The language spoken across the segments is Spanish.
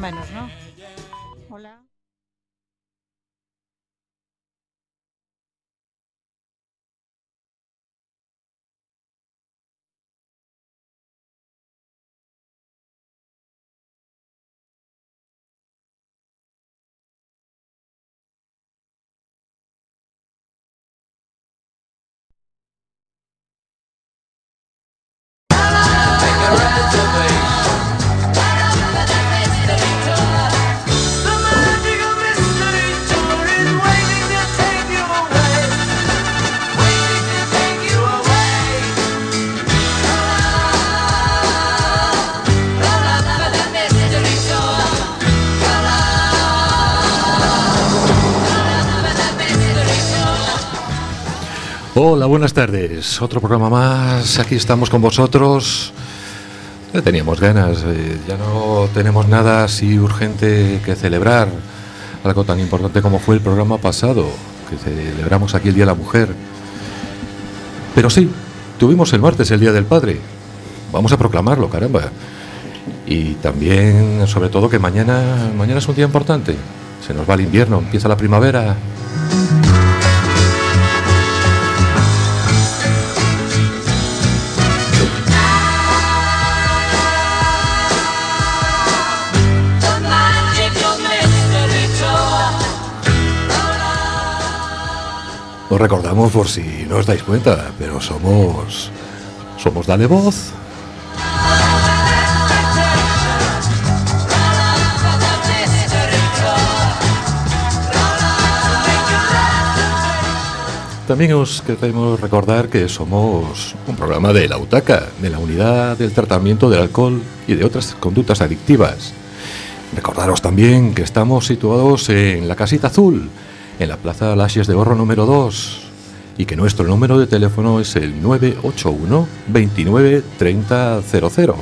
menos, ¿no? Hola, buenas tardes. Otro programa más. Aquí estamos con vosotros. Ya teníamos ganas. eh, ya no tenemos nada así urgente que celebrar. Algo tan importante como fue el programa pasado, que celebramos aquí el Día de la Mujer. Pero sí, tuvimos el martes el Día del Padre. Vamos a proclamarlo, caramba. Y también, sobre todo, que mañana, mañana es un día importante. Se nos va el invierno, empieza la primavera. Os recordamos por si no os dais cuenta, pero somos. Somos Dale Voz. También os queremos recordar que somos un programa de la UTACA, de la Unidad del Tratamiento del Alcohol y de otras conductas adictivas. Recordaros también que estamos situados en la Casita Azul, en la Plaza Laxies de Horro número 2, y que nuestro número de teléfono es el 981 29 30 00.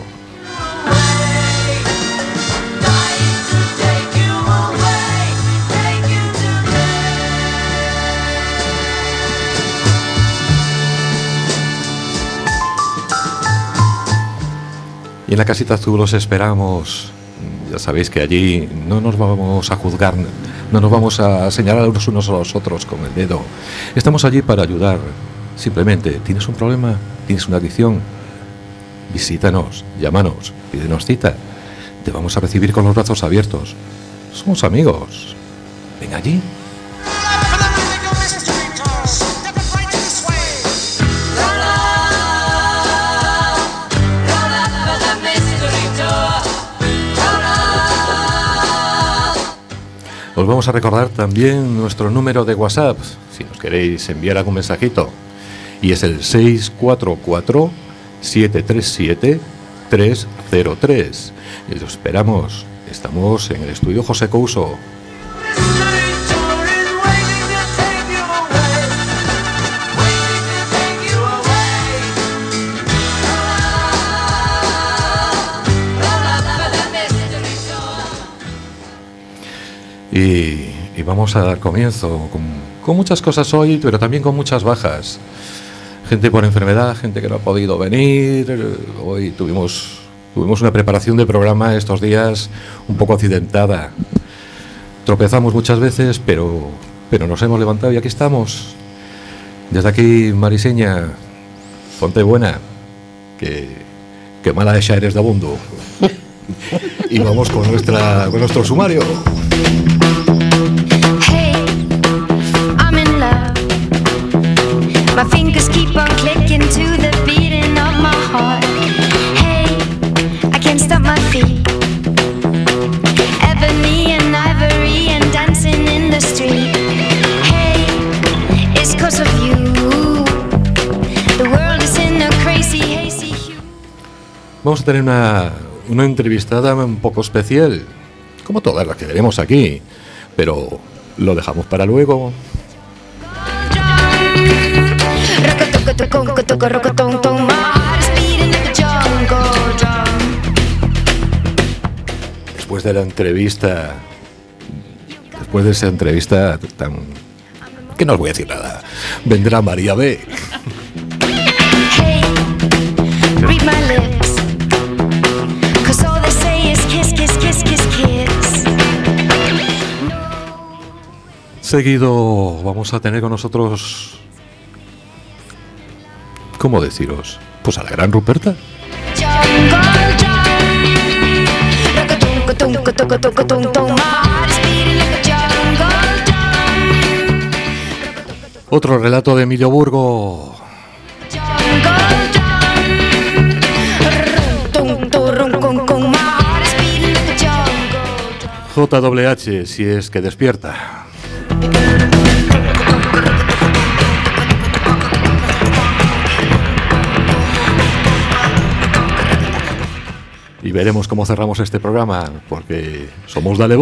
Y en la casita azul os esperamos. Ya sabéis que allí no nos vamos a juzgar, no nos vamos a señalar los unos a los otros con el dedo. Estamos allí para ayudar. Simplemente, ¿tienes un problema? ¿Tienes una adicción? Visítanos, llámanos, pídenos cita. Te vamos a recibir con los brazos abiertos. Somos amigos. Ven allí. Os vamos a recordar también nuestro número de WhatsApp, si nos queréis enviar algún mensajito. Y es el 644-737-303. Y os esperamos. Estamos en el estudio José Couso. Y, y vamos a dar comienzo con, con muchas cosas hoy, pero también con muchas bajas. Gente por enfermedad, gente que no ha podido venir. Hoy tuvimos, tuvimos una preparación de programa estos días un poco accidentada. Tropezamos muchas veces, pero, pero nos hemos levantado y aquí estamos. Desde aquí, Mariseña, ponte buena, que, que mala esa eres de abundo. y vamos con, nuestra, con nuestro sumario. Vamos a tener una, una entrevistada un poco especial, como todas las que tenemos aquí, pero lo dejamos para luego. Después de la entrevista, después de esa entrevista tan... que no os voy a decir nada, vendrá María B. Seguido vamos a tener con nosotros... ¿Cómo deciros? Pues a la gran Ruperta. Otro relato de Emilio Burgo. JWH, si es que despierta. Y veremos cómo cerramos este programa, porque somos Dale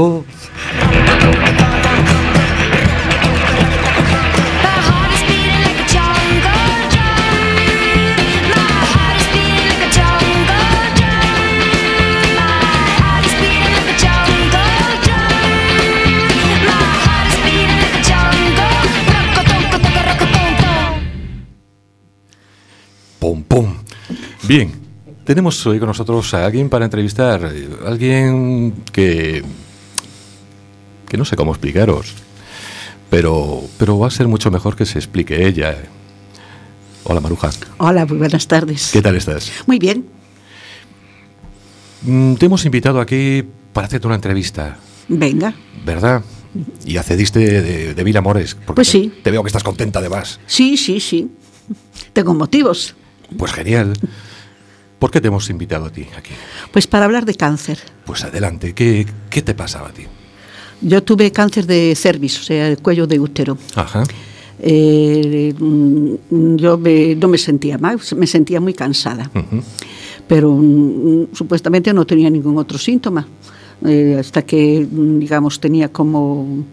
¡Pum, pum! Bien, tenemos hoy con nosotros a alguien para entrevistar. Alguien que. que no sé cómo explicaros. Pero, pero va a ser mucho mejor que se explique ella. Hola, Maruja. Hola, muy buenas tardes. ¿Qué tal estás? Muy bien, Mm, Te hemos invitado aquí para hacerte una entrevista, venga. ¿verdad? Y accediste de, de mil amores. porque Pues sí. Te veo que estás contenta además. Sí, sí, sí. Tengo motivos. Pues genial. ¿Por qué te hemos invitado a ti aquí? Pues para hablar de cáncer. Pues adelante. ¿Qué, qué te pasaba a ti? Yo tuve cáncer de cervix, o sea, el cuello de útero. Ajá. Eh, mm, yo me- no me sentía mal, me sentía muy cansada. Pero mm, supuestamente no tenía ningún otro síntoma. Eh, hasta que, mm, digamos, tenía como,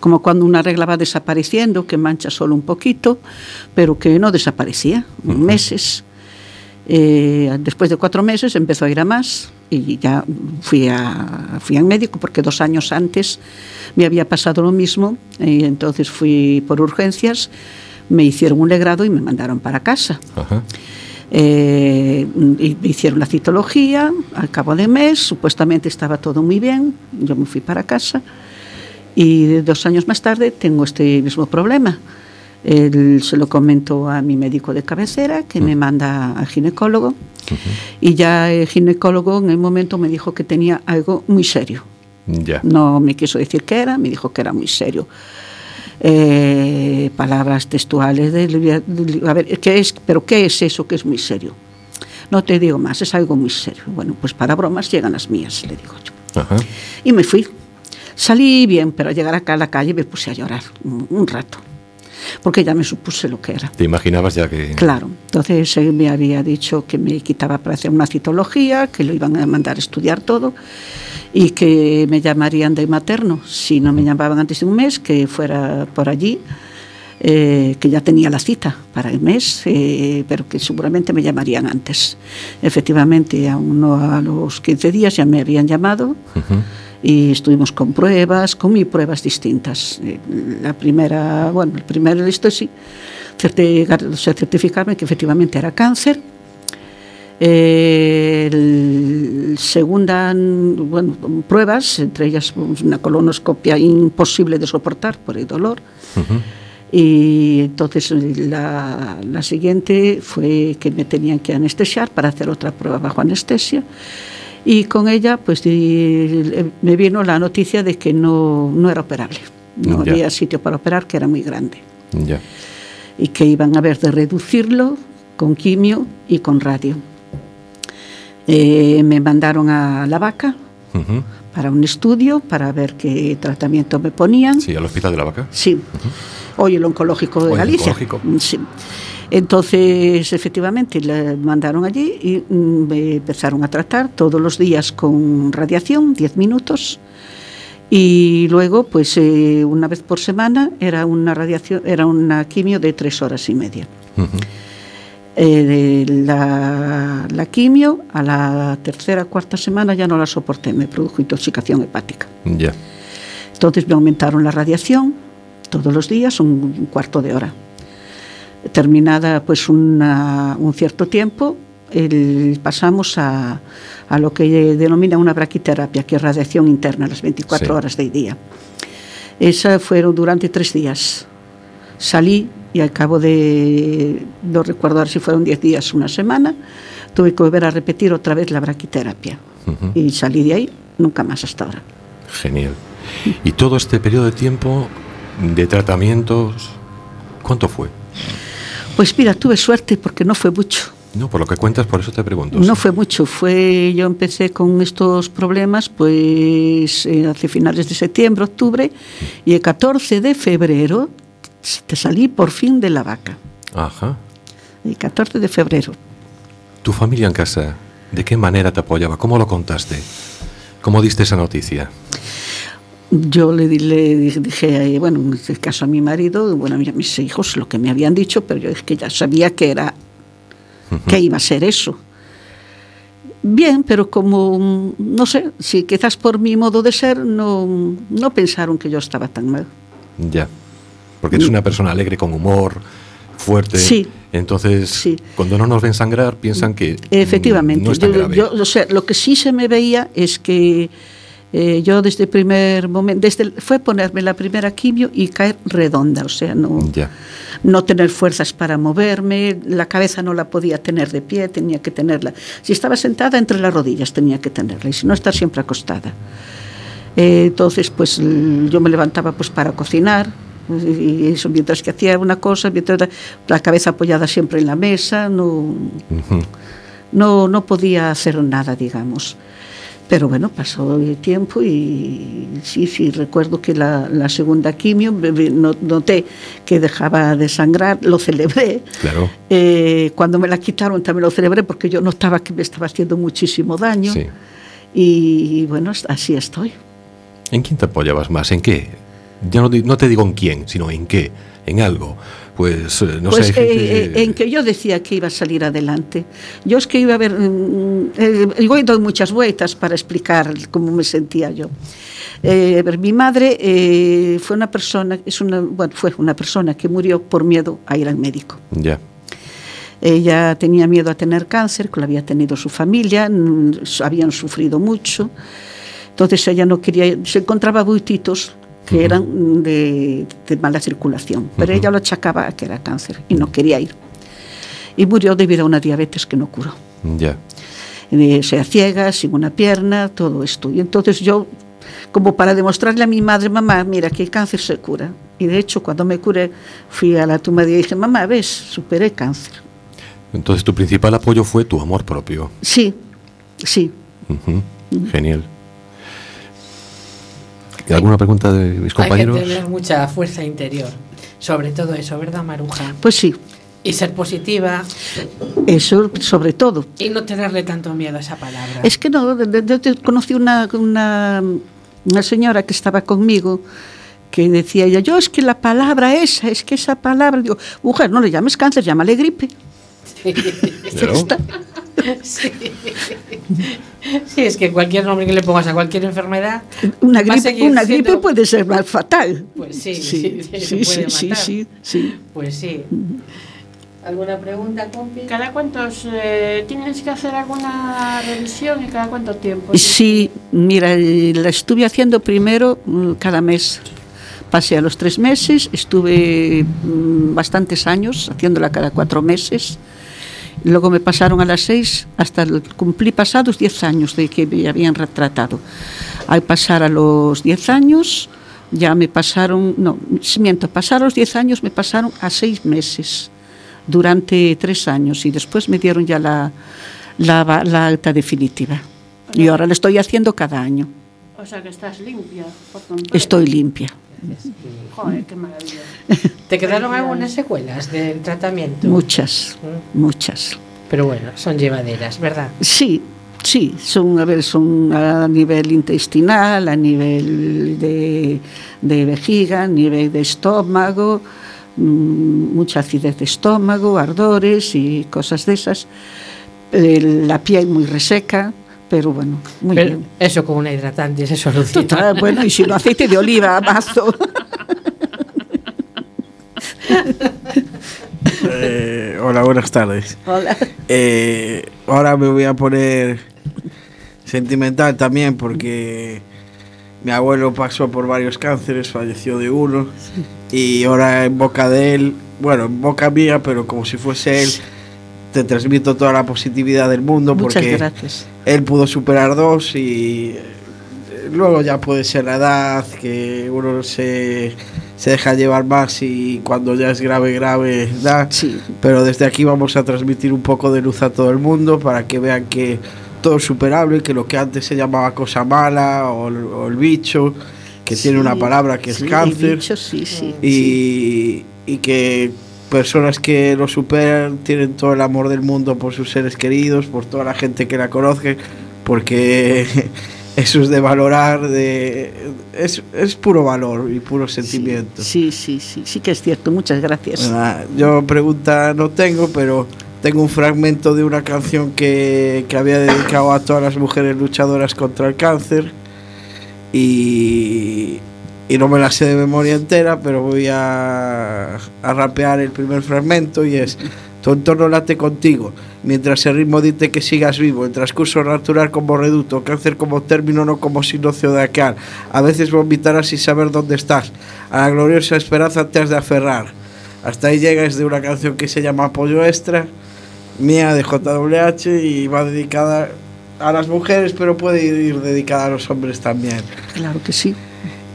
como cuando una regla va desapareciendo, que mancha solo un poquito, pero que no desaparecía, meses. Eh, después de cuatro meses empezó a ir a más y ya fui, a, fui al médico porque dos años antes me había pasado lo mismo y entonces fui por urgencias, me hicieron un legrado y me mandaron para casa. Ajá. Eh, y me hicieron la citología, al cabo de mes, supuestamente estaba todo muy bien, yo me fui para casa y dos años más tarde tengo este mismo problema. Él se lo comento a mi médico de cabecera, que me manda al ginecólogo, y ya el ginecólogo en el momento me dijo que tenía algo muy serio. No me quiso decir qué era, me dijo que era muy serio. Eh, palabras textuales de, de- a ver, ¿qué es? ¿Pero qué es eso que es muy serio? No te digo más, es algo muy serio. Bueno, pues para bromas llegan las mías, le digo yo. Ajá. Y me fui. Salí bien, pero al llegar acá a la calle me puse a llorar un, un rato, porque ya me supuse lo que era. Te imaginabas ya que. Claro, entonces él me había dicho que me quitaba para hacer una citología, que lo iban a mandar a estudiar todo y que me llamarían de materno. Si no me llamaban antes de un mes, que fuera por allí, eh, que ya tenía la cita para el mes, eh, pero que seguramente me llamarían antes. Efectivamente, aún no a los 15 días ya me habían llamado. Ujú. Y estuvimos con pruebas, con mil pruebas distintas. Eh, La primera, bueno, el primero esto sí, certi- o sea, certificarme que efectivamente era cáncer. Eh, el segunda, bueno, pruebas, entre ellas pues, una colonoscopia imposible de soportar por el dolor. Ujú. Y entonces la, la siguiente fue que me tenían que anestesiar para hacer otra prueba bajo anestesia. Y con ella pues di- me vino la noticia de que no, no era operable. No Ya. había sitio para operar, que era muy grande. Ya. Y que iban a ver de reducirlo con quimio y con radio. Eh, me mandaron a la vaca Ujú. para un estudio para ver qué tratamiento me ponían. Sí, al hospital de la vaca. Sí. Hoy el oncológico de Hoy el Galicia. oncológico. Sí. Entonces, efectivamente, le mandaron allí y mm, me empezaron a tratar todos los días con radiación, 10 minutos. Y luego, pues eh, una vez por semana era una radiación, era una quimio de tres horas y media. Ujú. Eh, de la, la quimio a la tercera cuarta semana ya no la soporté, me produjo intoxicación hepática. Ya. Entonces me aumentaron la radiación todos los días, un cuarto de hora. Terminada pues una- un cierto tiempo, el- pasamos a, a lo que denomina una braquiterapia, que es radiación interna las 24 Sí. horas del día. Esa fueron durante tres días. Salí y al cabo de, no recuerdo ahora si fueron 10 días, una semana, tuve que volver a repetir otra vez la braquiterapia. Y salí de ahí nunca más hasta ahora. Genial. Y todo este periodo de tiempo de tratamientos, ¿cuánto fue? Pues mira, tuve suerte porque no fue mucho. No, por lo que cuentas, por eso te pregunto. No fue mucho, fue yo empecé con estos problemas pues eh, hace finales de septiembre, octubre y el 14 de febrero te salí por fin de la vaca. Ajá. El 14 de febrero. ¿Tu familia en casa, de qué manera te apoyaba? ¿Cómo lo contaste? ¿Cómo diste esa noticia? Yo le, le dije- bueno, en este caso a mi marido, bueno, a mis hijos lo que me habían dicho, pero yo es que ya sabía que era que iba a ser eso. Bien, pero como, mm, no sé, si quizás por mi modo de ser no, no pensaron que yo estaba tan mal. Ya. Porque eres una persona alegre, con humor, fuerte. Sí. Entonces, Sí. cuando no nos ven sangrar, piensan que mm, Efectivamente. no es tan yo, grave. yo, o sea, lo que sí se me veía es que eh, yo desde el primer momento, desde el- fue ponerme la primera quimio y caer redonda, o sea, no, Ya. no tener fuerzas para moverme, la cabeza no la podía tener de pie, tenía que tenerla. Si estaba sentada entre las rodillas tenía que tenerla y si no estar siempre acostada. Eh, entonces, pues yo me levantaba pues para cocinar y eso mientras que hacía una cosa, mientras la- cabeza apoyada siempre en la mesa, no, Ujú. no, no podía hacer nada, digamos. Pero bueno, pasó el tiempo y sí, sí, recuerdo que la, la segunda quimio noté que dejaba de sangrar, lo celebré. Claro. Eh, cuando me la quitaron también lo celebré porque yo notaba que me estaba haciendo muchísimo daño. Sí. Y bueno, así estoy. ¿En quién te apoyabas más? ¿En qué? Ya no, no te digo en quién, sino en qué, en algo. Pues eh, no pues sé. eh, eh, en que yo decía que iba a salir adelante. Yo es que iba a ver, mm, eh, igual doy muchas vueltas para explicar cómo me sentía yo. Eh, mi madre fue una persona, es una, bueno, fue una persona que murió por miedo a ir al médico. Ya. Ella tenía miedo a tener cáncer, que lo había tenido su familia, mm, habían sufrido mucho. Entonces ella no quería, se encontraba bultitos que eran de, de mala circulación, pero Ujú. ella lo achacaba a que era cáncer y no quería ir. Y murió debido a una diabetes que no curó. Ya. Eh, sea ciega, sin una pierna, todo esto. Y entonces yo, como para demostrarle a mi madre, mamá, mira que el cáncer se cura. Y de hecho, cuando me curé, fui a la tumba y dije, mamá, ves, superé cáncer. Entonces tu principal apoyo fue tu amor propio. Sí, sí. Ujú. Genial. ¿Y ¿Alguna pregunta de mis compañeros? Hay que tener mucha fuerza interior. Sobre todo eso, ¿verdad, Maruja? Pues sí, Y ser positiva eso sobre todo. y no tenerle tanto miedo a esa palabra. Es que no, de- de- yo te- conocí una, una, una señora que estaba conmigo que decía ella, yo es que la palabra esa, es que esa palabra, digo, mujer, no le llames cáncer, llámale gripe. Claro. Sí. Sí, es que cualquier nombre que le pongas a cualquier enfermedad. Una gripe, una gripe siendo- puede ser más fatal. Pues sí, sí, sí, sí, sí, puede sí, matar. sí, sí. Pues sí. ¿Alguna pregunta, compi? ¿Cada cuántos eh, tienes que hacer alguna revisión y cada cuánto tiempo? Sí, mira, la estuve haciendo primero mm, cada mes. Pasé a los tres meses, estuve mm, bastantes años haciéndola cada cuatro meses. Luego me pasaron a las seis, hasta cumplí pasados diez años de que me habían retratado. Al pasar a los diez años, ya me pasaron, no, miento, pasar los diez años me pasaron a seis meses durante tres años y después me dieron ya la, la, la alta definitiva. Y ahora la estoy haciendo cada año. O sea que estás limpia. por. Estoy limpia. Joder, qué maravilla. ¿Te quedaron algunas secuelas del tratamiento? Muchas, muchas. Pero bueno, son llevaderas, ¿verdad? Sí, sí, son, a ver, son a nivel intestinal, a nivel de, de vejiga, a nivel de estómago, mm, mucha acidez de estómago, ardores y cosas de esas. Eh, la piel muy reseca, pero bueno, muy Pero bien. eso con una hidratante se soluciona. Total, bueno, y si no aceite de oliva, mazo. Eh, hola, buenas tardes. Hola. Eh, ahora me voy a poner sentimental también porque Mi abuelo pasó por varios cánceres, falleció de uno. Y ahora en boca de él, bueno, en boca mía, pero como si fuese él, te transmito toda la positividad del mundo Muchas porque gracias. Él pudo superar dos y eh, luego ya puede ser la edad que uno se, se deja llevar más y cuando ya es grave, grave da. Sí. Pero desde aquí vamos a transmitir un poco de luz a todo el mundo para que vean que todo es superable, que lo que antes se llamaba cosa mala o, el- o el bicho, que tiene una palabra que es sí, cáncer bicho, sí, sí, sí. y, y que personas que lo superan tienen todo el amor del mundo por sus seres queridos, por toda la gente que la conoce, porque eso es de valorar, de, es, es puro valor y puro sentimiento. Sí, sí, sí, sí que es cierto. Muchas gracias. Yo pregunta no tengo, pero tengo un fragmento de una canción que, que había dedicado a todas las mujeres luchadoras contra el cáncer y, y no me la sé de memoria entera, pero voy a, a rapear el primer fragmento y es Tu entorno late contigo, mientras el ritmo dice que sigas vivo, el transcurso natural como reducto, cáncer como término, no como signo zodiacal. A veces vomitarás sin saber dónde estás, a la gloriosa esperanza te has de aferrar. Hasta ahí llega es de una canción que se llama Apoyo Extra, mía de JWH y va dedicada a las mujeres, pero puede ir dedicada a los hombres también. Claro que sí.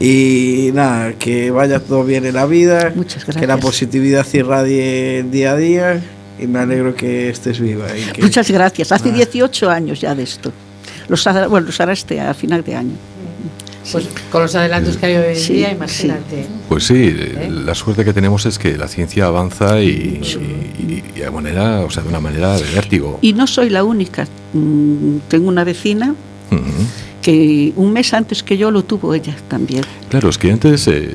Y nada, que vaya todo bien en la vida, Muchas que la gracias. positividad irradie día a día y me alegro que estés viva. Y que, Muchas gracias. Hace Ah. 18 años ya de esto. Los hará, bueno, los hará este a final de año. Pues con los adelantos que hay hoy en Sí, día, sí. imagínate. Pues sí, la suerte que tenemos es que la ciencia avanza y, y- y de manera, o sea, de una manera de vértigo. Y no soy la única. Mm, Tengo una vecina Ujú. Que un mes antes que yo lo tuvo ella también. Claro, es que antes eh,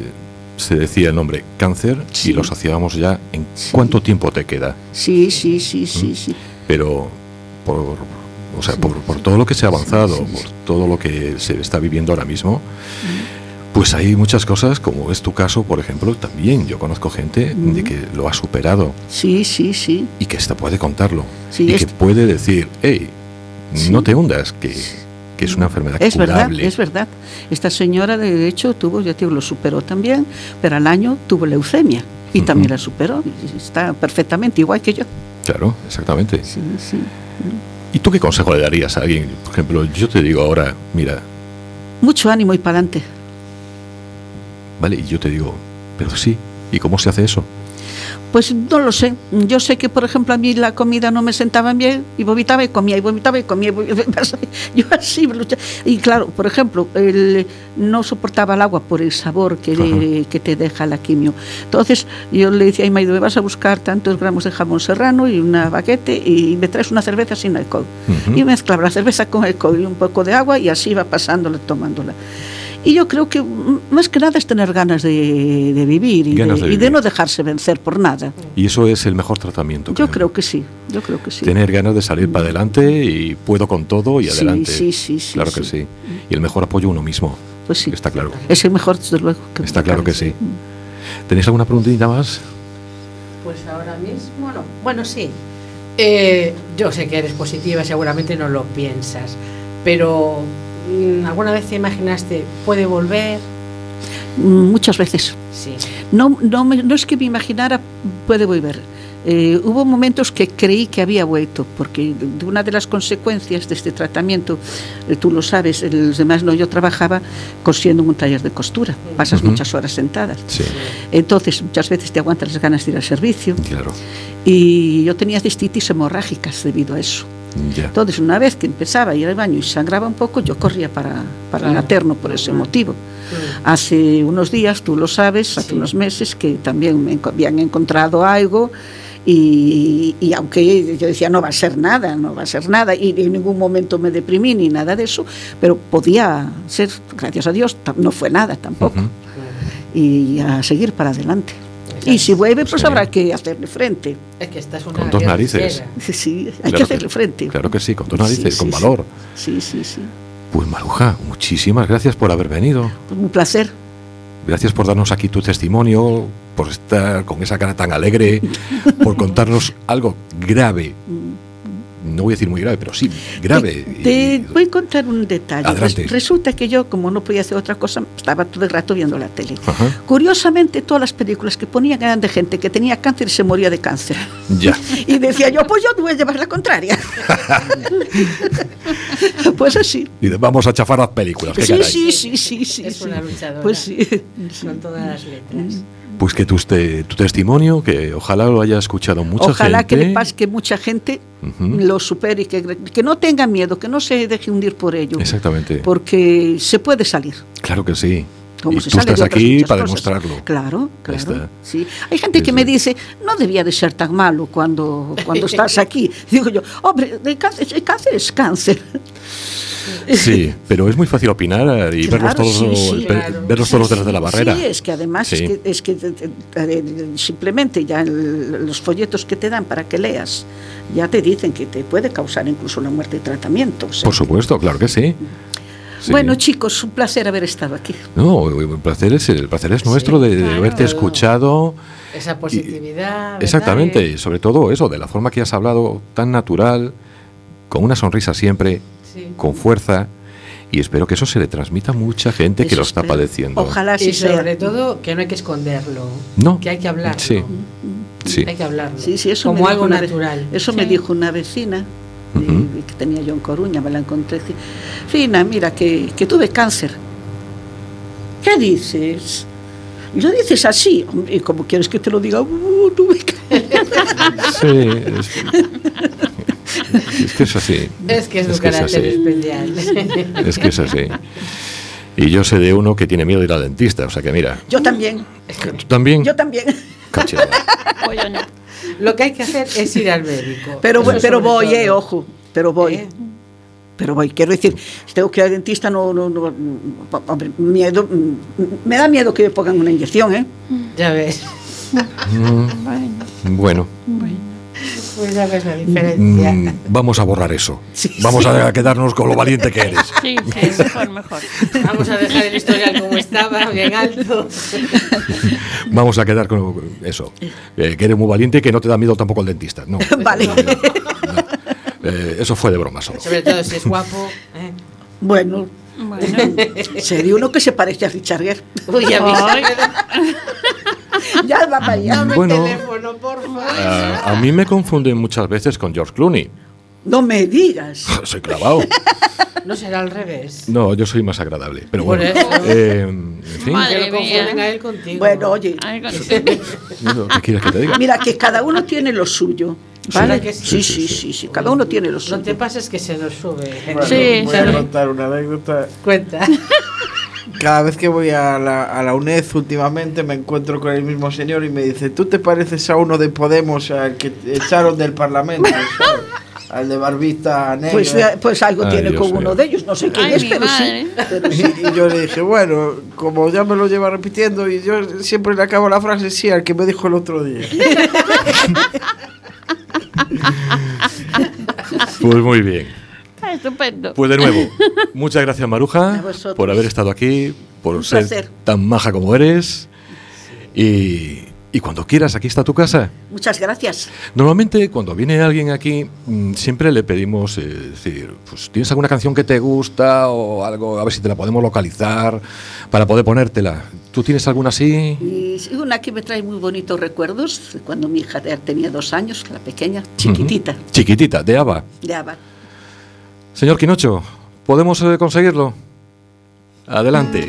se decía el nombre cáncer Sí. y lo asociábamos ya en Sí. cuánto tiempo te queda. Sí, sí, sí, sí, sí. Pero por, o sea, por, por todo lo que se ha avanzado, por todo lo que se está viviendo ahora mismo, pues hay muchas cosas, como es tu caso, por ejemplo, también yo conozco gente de que lo ha superado Sí, sí, sí. y que esta puede contarlo Sí, y es- que puede decir, hey, no te hundas, que, que es una enfermedad Es verdad, curable. es verdad. Esta señora, de hecho, tuvo, ya digo, lo superó también, pero al año tuvo leucemia y también la superó. Está perfectamente igual que yo. Claro, exactamente. Sí, sí. ¿Y tú qué consejo le darías a alguien? Por ejemplo, yo te digo ahora, mira, Mucho ánimo y para adelante. vale, y yo te digo, pero sí, ¿y cómo se hace eso? Pues no lo sé. Yo sé que, por ejemplo, a mí la comida no me sentaba bien y vomitaba y comía y vomitaba y comía. y vomitaba. Yo así luchaba. Y claro, por ejemplo, el- no soportaba el agua por el sabor que, le- que te deja la quimio. Entonces yo le decía a mi marido, me vas a buscar tantos gramos de jamón serrano y una baguete y me traes una cerveza sin alcohol. Y mezclaba la cerveza con alcohol y un poco de agua y así iba pasándola, tomándola. Y yo creo que más que nada es tener ganas de, de vivir, y, Ganas de, de y de vivir. no dejarse vencer por nada. Y eso es el mejor tratamiento. Yo creo que sí, yo creo que sí. Tener ganas de salir para adelante y puedo con todo y adelante. sí, sí, sí, Claro que sí. sí. Y el mejor apoyo uno mismo. Pues sí, Está claro. es el mejor, desde luego. que Está claro que sí. ¿Tenéis alguna preguntita más? Pues ahora mismo no. Bueno, sí. Eh, yo sé que eres positiva, seguramente no lo piensas, pero ¿alguna vez te imaginaste puede volver? Mm, Muchas veces. Sí. No, no, me- no es que me imaginara puede volver. Eh, hubo momentos que creí que había vuelto, porque una de las consecuencias de este tratamiento, eh, tú lo sabes, los demás no, yo trabajaba cosiendo en un taller de costura, pasas Ujú. muchas horas sentadas. Sí, Entonces, muchas veces te aguantas las ganas de ir al servicio claro. y yo tenía cistitis hemorrágicas debido a eso. Ya. Entonces, una vez que empezaba a ir al baño y sangraba un poco, yo corría para, para el materno por ese motivo. Hace unos días, tú lo sabes, hace Sí. unos meses, que también me habían encontrado algo y, y aunque yo decía no va a ser nada, no va a ser nada, y en ningún momento me deprimí ni nada de eso, pero podía ser, gracias a Dios, no fue nada tampoco, y a seguir para adelante. Y si vuelve, Pues habrá que hacerle frente. Es que esta es una Con dos narices. Sí, sí, hay Claro que hacerle que- frente. Claro que sí, con dos narices, Sí, con sí, valor. Sí, sí, sí. Pues Maruja, muchísimas gracias por haber venido. Un placer. Gracias por darnos aquí tu testimonio, por estar con esa cara tan alegre, por contarnos algo grave, no voy a decir muy grave, pero sí grave. Te, te voy a contar un detalle. Adelante. Res- resulta que yo, como no podía hacer otra cosa, estaba todo el rato viendo la tele. Ajá. Curiosamente, todas las películas que ponían eran de gente que tenía cáncer y se moría de cáncer. Ya. Y decía yo, pues yo te voy a llevar la contraria. pues así. Y vamos a chafar las películas. Sí, sí, sí, sí, sí. Es sí. una luchadora. Pues sí. Con todas las letras. Pues que tu, te- tu testimonio, que ojalá lo haya escuchado mucha Ojalá gente. que le pase que mucha gente lo supere y que, que no tenga miedo, que no se deje hundir por ello. Exactamente. Porque se puede salir. Claro que sí. Como y se tú sale estás de otras aquí para cosas. demostrarlo. Claro, claro. Sí. Hay gente que Sí, me sí. dice, no debía de ser tan malo cuando, cuando estás aquí. Digo yo, hombre, el cáncer, el cáncer es cáncer. Sí, pero es muy fácil opinar y verlos Claro, todos, sí, sí. ver- Claro. verlos todos desde la barrera. Sí, es que además Sí. es que, es que, eh, simplemente ya el- los folletos que te dan para que leas ya te dicen que te puede causar incluso la muerte de tratamiento. o sea Por que- supuesto, claro que sí. Sí. Bueno, chicos, un placer haber estado aquí. No, el placer es, el placer es nuestro de, de claro. haberte escuchado. Esa positividad. ¿verdad? Exactamente, Y- y sobre todo eso, de la forma que has hablado tan natural, con una sonrisa siempre, sí. con fuerza, y espero que eso se le transmita a mucha gente que Eso lo está espero. padeciendo. Ojalá así Y sea. sobre todo que no hay que esconderlo. No. Que hay que hablarlo. Sí. Sí. Hay que hablarlo. Sí, sí, eso me Como algo natural. eso me Sí. dijo una vecina que tenía yo en Coruña, me la encontré. Fina, mira, que, que tuve cáncer. ¿Qué dices? Y lo dices así, hombre, y como quieres que te lo diga, "Uh, tuve cáncer". Sí, es, es que es así. Es que es, Es un que es carácter así. especial. Es que es así. Y yo sé de uno que tiene miedo de ir al dentista, o sea que mira, Yo también, ¿tú también? yo también. Cachada. Pues yo no. Lo que hay que hacer es ir al médico. Pero, Eso voy- pero voy, todo. eh, ojo, pero voy. ¿Eh? Pero voy, quiero decir, si tengo que ir al dentista, no, no, no, hombre, miedo, mm, me da miedo que me pongan una inyección, ¿eh? Ya ves. Mm, Bueno, bueno, Pues ya ves la diferencia. mm, vamos a borrar eso. Sí, Vamos a quedarnos con lo valiente que eres. Sí, sí, mejor, mejor. Vamos a dejar el historial como estaba, bien alto. Vamos a quedar con eso. Eh, que eres muy valiente y que no te da miedo tampoco el dentista. No. Vale. Eh, eso fue de broma solo. Sobre todo si es guapo. ¿eh? Bueno, Bueno. sería uno que se parece a Richard Gere. Uy, a mí ya va para allá. Dame Bueno. el teléfono, por favor. Ah, a mí me confunden muchas veces con George Clooney. No me digas. Soy clavado. No será al revés. No, yo soy más agradable. Pero Por bueno. eso. eh, en fin, Madre Que lo mía. confunden a él contigo. Bueno, oye, Ay, ¿qué quieres que te diga? mira que cada uno tiene lo suyo. ¿Vale? ¿Verdad que Sí, sí? sí, sí, sí, cada uno tiene lo No suyo. te pases que se nos sube. Bueno, Sí, voy a contar una anécdota. Cuenta. Cada vez que voy a la, a la UNED últimamente me encuentro con el mismo señor y me dice, tú te pareces a uno de Podemos, al que echaron del Parlamento, ¿sabes? al de barbita negra. Pues, pues algo Ay, tiene con uno de ellos, no sé quién Ay, es, pero sí. pero Y, sí. y yo le dije, bueno, como ya me lo lleva repitiendo y yo siempre le acabo la frase, sí, al que me dijo el otro día. Pues muy bien. Ah, estupendo. Pues de nuevo, muchas gracias Maruja por haber estado aquí, por Un ser placer. tan maja como eres. Y, y cuando quieras, aquí está tu casa. Muchas gracias. Normalmente cuando viene alguien aquí, mm, siempre le pedimos, eh, decir, pues, ¿tienes alguna canción que te gusta o algo? A ver si te la podemos localizar para poder ponértela. ¿Tú tienes alguna así? Y una que me trae muy bonitos recuerdos, cuando mi hija tenía dos años, la pequeña, chiquitita. Chiquitita, de Ava. de Abad. Señor Quinocho, ¿podemos eh, conseguirlo? Adelante.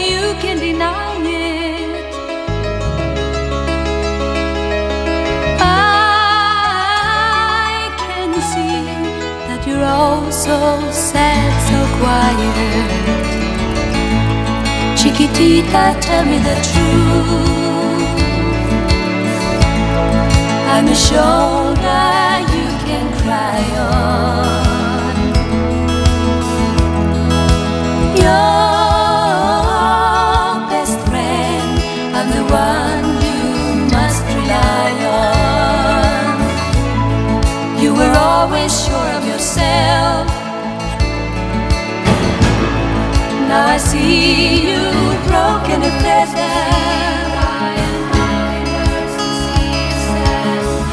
That oh so sad, so quiet. Chiquitita, tell me the truth. I'm a shoulder you can cry on. Your myself. Now I see you broken and pleasant.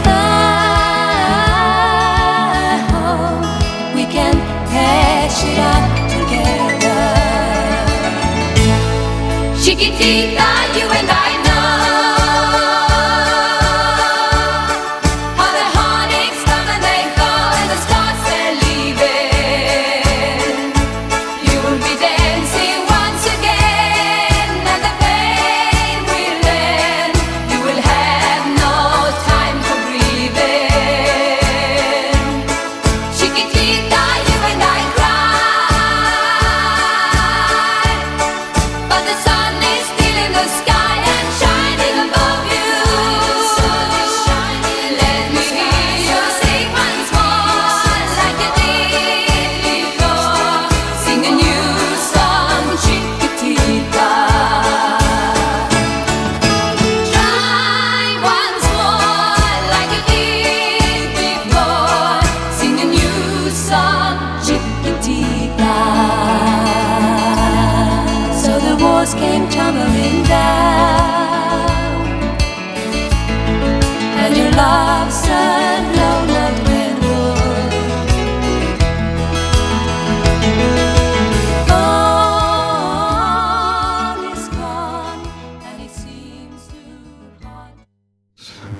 Ah, Chiquitita, you and I came tumbling down, and your love's alone dwindled. All is gone, and it seems too hard.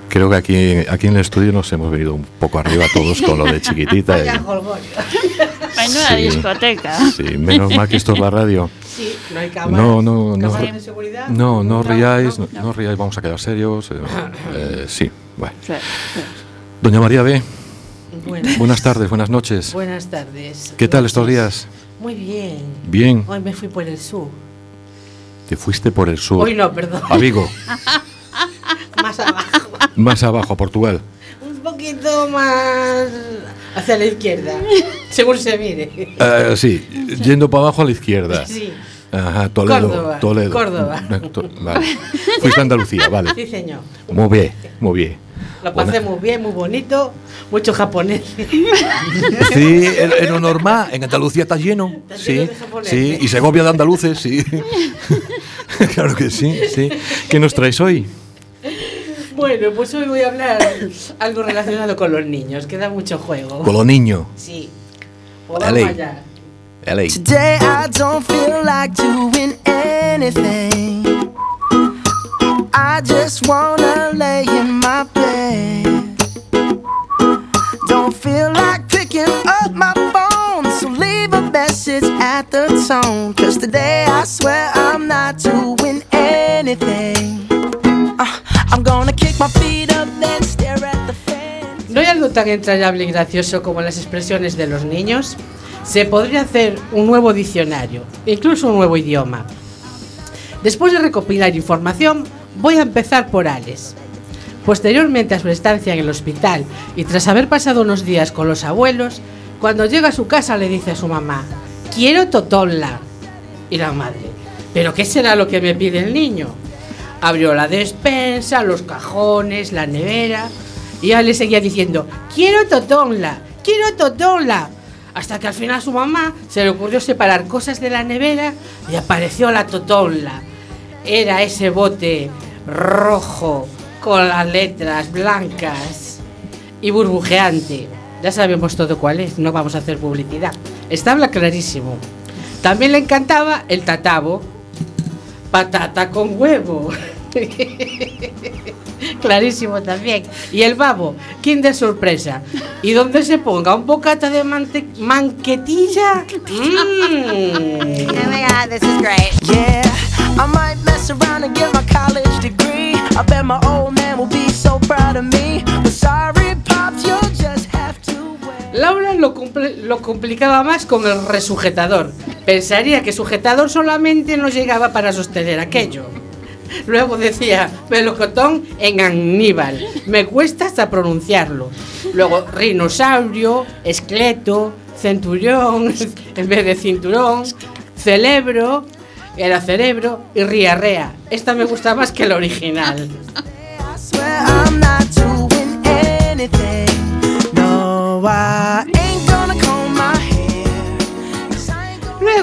Creo que aquí, aquí en el estudio nos hemos venido un poco arriba todos con lo de chiquitita. Vaya y- jolgorio. Menuda Sí. discoteca. sí, menos mal que esto es la radio. Sí, no hay cámaras. No, no, no. ¿Cámaras de seguridad? No, no riáis, no. no, no riáis, vamos a quedar serios. eh, eh, sí, bueno. Sí, sí. Doña María B, Bueno, buenas tardes, buenas noches. buenas tardes. ¿Qué tal estos días? Muy bien. Bien, Hoy me fui por el sur. te fuiste por el sur. Hoy no, perdón. A Vigo, Más abajo. más abajo, a Portugal. Un poquito más hacia la izquierda. Según se mire. Eh, sí, yendo para abajo a la izquierda. Sí, Ajá, Toledo. Córdoba, Toledo. Córdoba. To- Vale. Fuiste a Andalucía, vale. sí, señor. Muy bien, muy bien. Lo pasé Buena- muy bien, muy bonito. Mucho japonés. Sí, en, lo normal, en Andalucía está lleno. Está Sí, lleno de sí, y Segovia de andaluces, sí. claro que sí, sí. ¿Qué nos traes hoy? Bueno, pues hoy voy a hablar algo relacionado con los niños, que da mucho juego. Con los niños. Sí. Pues vamos allá. LA. Today I don't feel like doing anything. I just wanna lay in my bed. Don't feel like picking up my phone, so leave a message at the tone. Cause today I swear I'm not doing anything. Uh, I'm gonna kick my feet up, then stare at the fence. No hay algo tan entrañable y gracioso como las expresiones de los niños. Se podría hacer un nuevo diccionario, incluso un nuevo idioma. Después de recopilar información, voy a empezar por Alex. Posteriormente a su estancia en el hospital y tras haber pasado unos días con los abuelos, cuando llega a su casa le dice a su mamá, quiero totonla. Y la madre, ¿pero qué será lo que me pide el niño? Abrió la despensa, los cajones, la nevera y ya le seguía diciendo, quiero totonla, quiero totonla. Hasta que al final su mamá se le ocurrió separar cosas de la nevera y apareció la totonla. Era ese bote rojo con las letras blancas y burbujeante. Ya sabemos todo cuál es, no vamos a hacer publicidad. Estaba clarísimo. También le encantaba el tatabo, patata con huevo. Clarísimo también. Y el babo, Kinder sorpresa. Y donde se ponga un bocata de mante- manquetilla. Mm. Oh my god, this is great. Yeah, I might mess around and get my college degree. I bet my old man will be so proud of me. But sorry, Pops, you'll just have to wait. Laura lo, lo complicaba más con el resujetador. Pensaría que sujetador solamente no llegaba para sostener aquello. Luego decía melocotón en Aníbal. Me cuesta hasta pronunciarlo. Luego rinosaurio, esqueleto, centurión, en vez de cinturón, celebro, era cerebro y riarrea. Esta me gusta más que la original.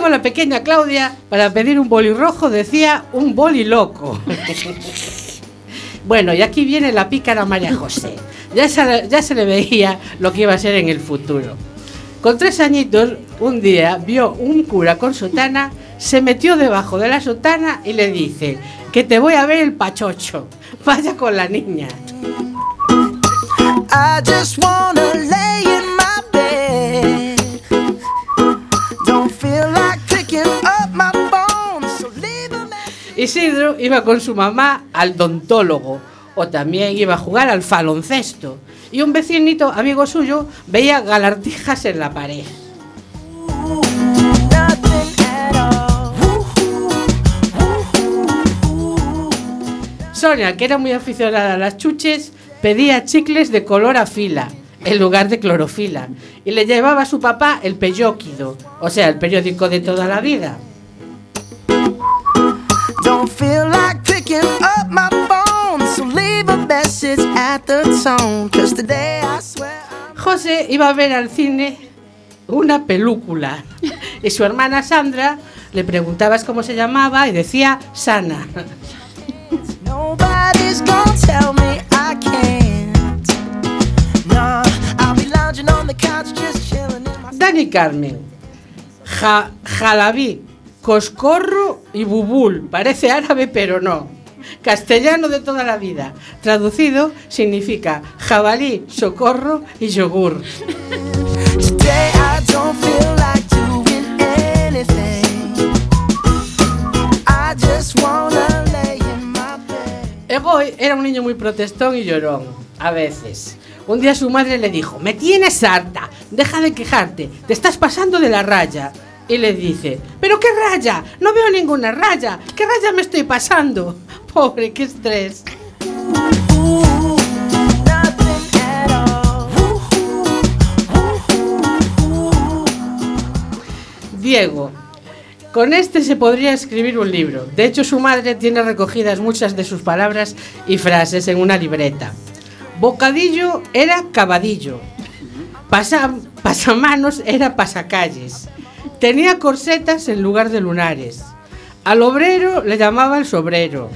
Luego la pequeña Claudia, para pedir un boli rojo, decía un boli loco. bueno, y aquí viene la pícara María José. Ya se, ya se le veía lo que iba a ser en el futuro. Con tres añitos, un día vio un cura con sotana, se metió debajo de la sotana y le dice que te voy a ver el pachocho. Vaya con la niña. I just wanna lay Isidro iba con su mamá al odontólogo o también iba a jugar al baloncesto. Y un vecinito, amigo suyo, veía galartijas en la pared. Sonia, que era muy aficionada a las chuches, pedía chicles de color a fila en lugar de clorofila y le llevaba a su papá el peyóquido, o sea, el periódico de toda la vida. Don't feel like picking up my phone, so leave a message at the tone. Cause today I swear I'm José iba a ver al cine una película y su hermana Sandra le preguntabas cómo se llamaba y decía Sana. Dani Carmen, ja, Jalabí, Coscorro y Bubul. Parece árabe, pero no. Castellano de toda la vida. Traducido significa jabalí, socorro y yogur. Egoy era un niño muy protestón y llorón, a veces. Un día su madre le dijo, me tienes harta, deja de quejarte, te estás pasando de la raya. Y le dice, ¿pero qué raya? No veo ninguna raya, ¿qué raya me estoy pasando? Pobre, qué estrés. Diego. Con este se podría escribir un libro. De hecho, su madre tiene recogidas muchas de sus palabras y frases en una libreta. Bocadillo era cabadillo. Pasa, pasamanos era pasacalles. Tenía corsetas en lugar de lunares. Al obrero le llamaban sobrero.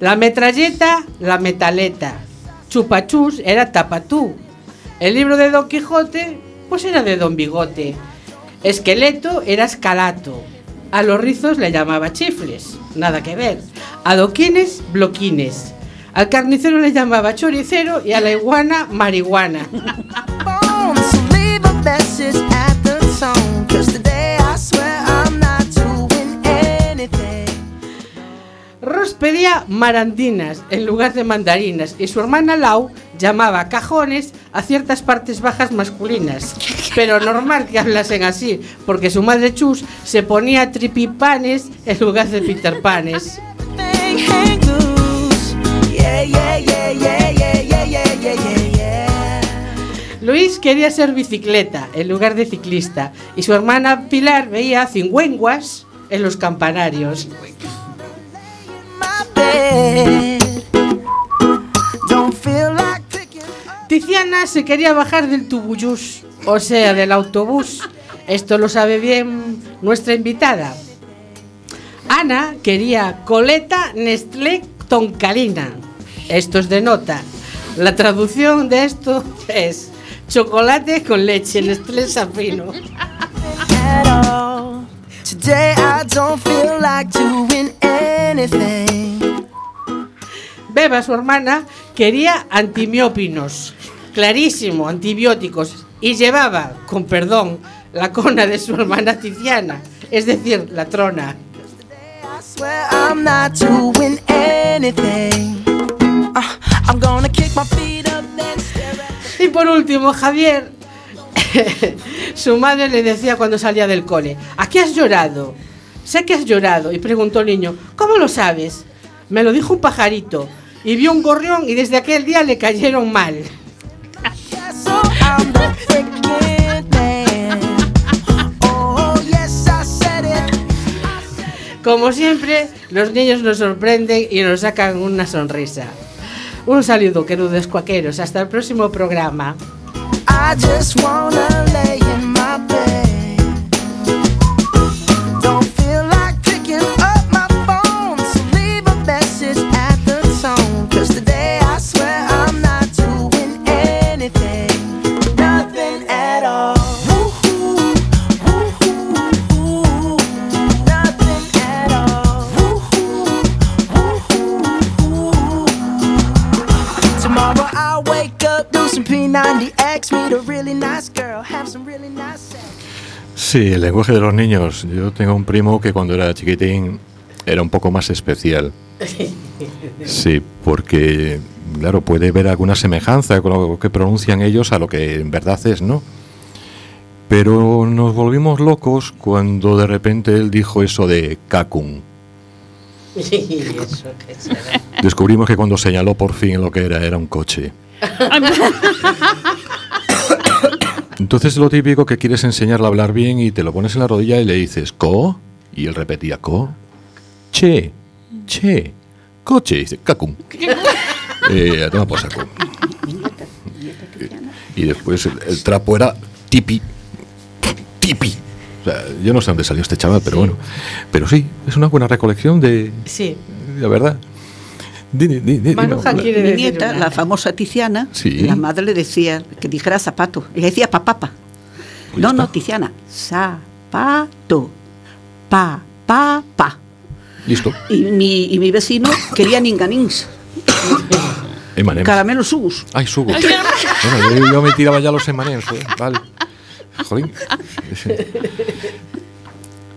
La metralleta, la metaleta. Chupachús era tapatú. El libro de Don Quijote, pues era de Don Bigote. Esqueleto era escalato. A los rizos le llamaba chifles, nada que ver. A doquines, bloquines. Al carnicero le llamaba choricero y a la iguana, marihuana. Ross pedía marandinas en lugar de mandarinas y su hermana Lau llamaba cajones a ciertas partes bajas masculinas. Pero normal que hablasen así, porque su madre Chus se ponía tripipanes en lugar de Peterpanes. Luis quería ser bicicleta en lugar de ciclista y su hermana Pilar veía cingüenguas en los campanarios. Tiziana se quería bajar del tubuyús, o sea, del autobús. Esto lo sabe bien nuestra invitada. Ana quería coleta Nestlé Toncalina. Esto es de nota. La traducción de esto es chocolate con leche Nestlé Safino. Today I don't feel like doing anything. Beba, su hermana, quería antimiópinos. Clarísimo, antibióticos. Y llevaba, con perdón, la cona de su hermana Tiziana. Es decir, la trona. Uh, Y por último, Javier Su madre le decía cuando salía del cole, ¿a qué has llorado? Sé que has llorado. Y preguntó el niño, ¿cómo lo sabes? Me lo dijo un pajarito. Y vio un gorrión y desde aquel día le cayeron mal. Como siempre, los niños nos sorprenden y nos sacan una sonrisa. Un saludo, queridos cuaqueros. Hasta el próximo programa. I just wanna lay Sí, el lenguaje de los niños. Yo tengo un primo que cuando era chiquitín era un poco más especial. Sí, porque, claro, puede ver alguna semejanza con lo que pronuncian ellos a lo que en verdad es, ¿no? Pero nos volvimos locos cuando de repente él dijo eso de Kakun. ¿Y eso qué será? Descubrimos que cuando señaló por fin lo que era, era un coche. Entonces lo típico que quieres enseñarle a hablar bien y te lo pones en la rodilla y le dices, ¿co? Y él repetía, ¿co? Che, che, coche. Y dice, cacum. eh, por saco. Y después el, el trapo era tipi. Tipi. O sea, yo no sé dónde salió este chaval, pero bueno. Pero sí, es una buena recolección de, Sí. la verdad. Di- di- di- di- Manuja no, quiere Mi decir nieta, una- la famosa Tiziana, Sí. la madre le decía que dijera zapato. Ella decía papapa. Pues no, no. Tiziana, zapato. Pa, pa, pa. Listo. Y mi, y mi vecino quería ninganins, Emanems. caramelos sugus. Ay, sugo. Bueno, yo, yo me tiraba ya los emanems, joder, Vale. Jolín.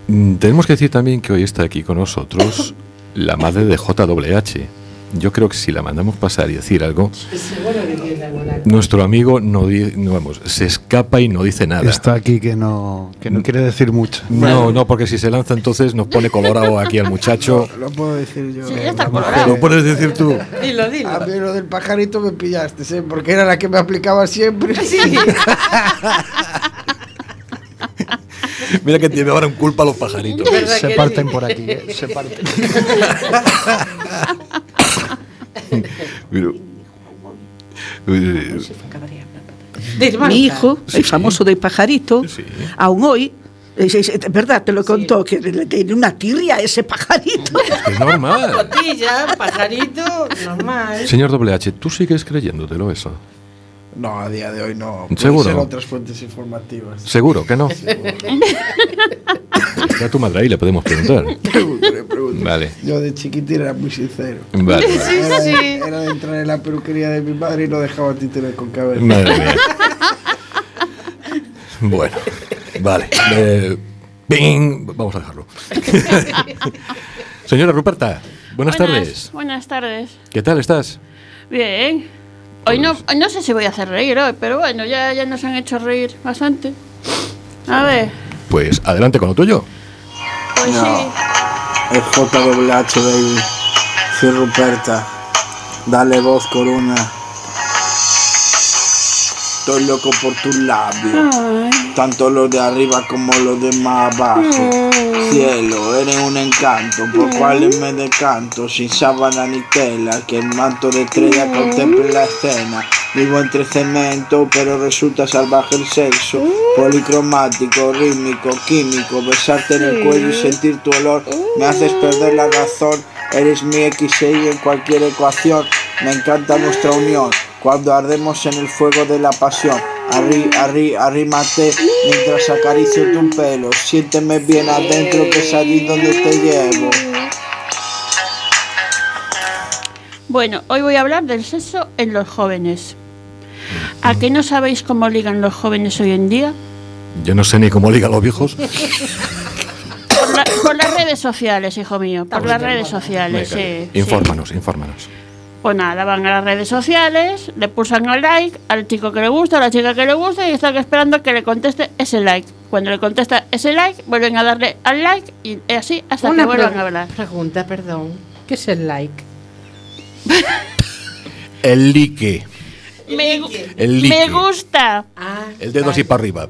Mm, Tenemos que decir también que hoy está aquí con nosotros la madre de JWH. Yo creo que si la mandamos pasar y decir algo, nuestro amigo no, no, vamos, se escapa y no dice nada. Está aquí que no, que no quiere decir mucho. No, no, porque si se lanza entonces nos pone colorado aquí al muchacho. Lo puedo decir yo. Sí, ya está colorado. Lo puedes decir tú. Dilo, dilo. A mí lo del pajarito me pillaste, ¿eh? porque era la que me aplicaba siempre. Mira que tiene ahora en culpa a los pajaritos. ¿Verdad Se parten sí? por aquí, eh, se parten. Pero-. Mi hijo, el Sí. famoso del pajarito, Sí. aún hoy, es, es- es verdad, te lo contó, que le tiene una tirria a ese pajarito. Es normal. Cotilla, pajarito, normal. Señor WH, ¿tú sigues creyéndotelo eso? No, a día de hoy no. ¿Seguro? ser otras fuentes informativas. Seguro que no. Está tu madre ahí, le podemos preguntar. Pregúntale, pregúntale. Vale. Yo de chiquitín era muy sincero. Vale. Era, de, era de entrar en la peluquería de mi madre y no dejaba títere con cabeza. Madre mía. Bueno, vale. Eh, bing, vamos a dejarlo. Señora Ruperta, buenas, tardes. Buenas tardes. ¿Qué tal estás? Bien. Hoy no, hoy no sé si voy a hacer reír hoy, pero bueno, ya, ya nos han hecho reír bastante. A ver, Pues adelante con lo tuyo. pues No. sí. Es JWH, baby. Soy Ruperta. Dale voz, corona. Estoy loco por tus labios. Ay, Tanto los de arriba como los de más abajo. Cielo, eres un encanto, por cuales me decanto, sin sábana ni tela, que el manto de estrella contemple la escena. Vivo entre cemento, pero resulta salvaje el sexo. Policromático, rítmico, químico, besarte en el cuello y sentir tu olor. Me haces perder la razón, eres mi X y en cualquier ecuación. Me encanta nuestra unión, cuando ardemos en el fuego de la pasión. Arri, arri, arrímate mientras acaricio tu pelo. Siénteme bien adentro, que es allí donde te llevo. Bueno, hoy voy a hablar del sexo en los jóvenes. ¿A qué no sabéis cómo ligan los jóvenes hoy en día? Yo no sé ni cómo ligan los viejos. Por, la- por las redes sociales, hijo mío, por las redes sociales, sí. infórmanos, infórmanos. Pues nada, van a las redes sociales, le pulsan al like al chico que le gusta, a la chica que le gusta y están esperando que le conteste ese like. Cuando le contesta ese like, vuelven a darle al like y así hasta que vuelvan a hablar. pregunta, perdón. ¿Qué es el like? El like. Me, El me like. gusta. Ah, El dedo así para arriba.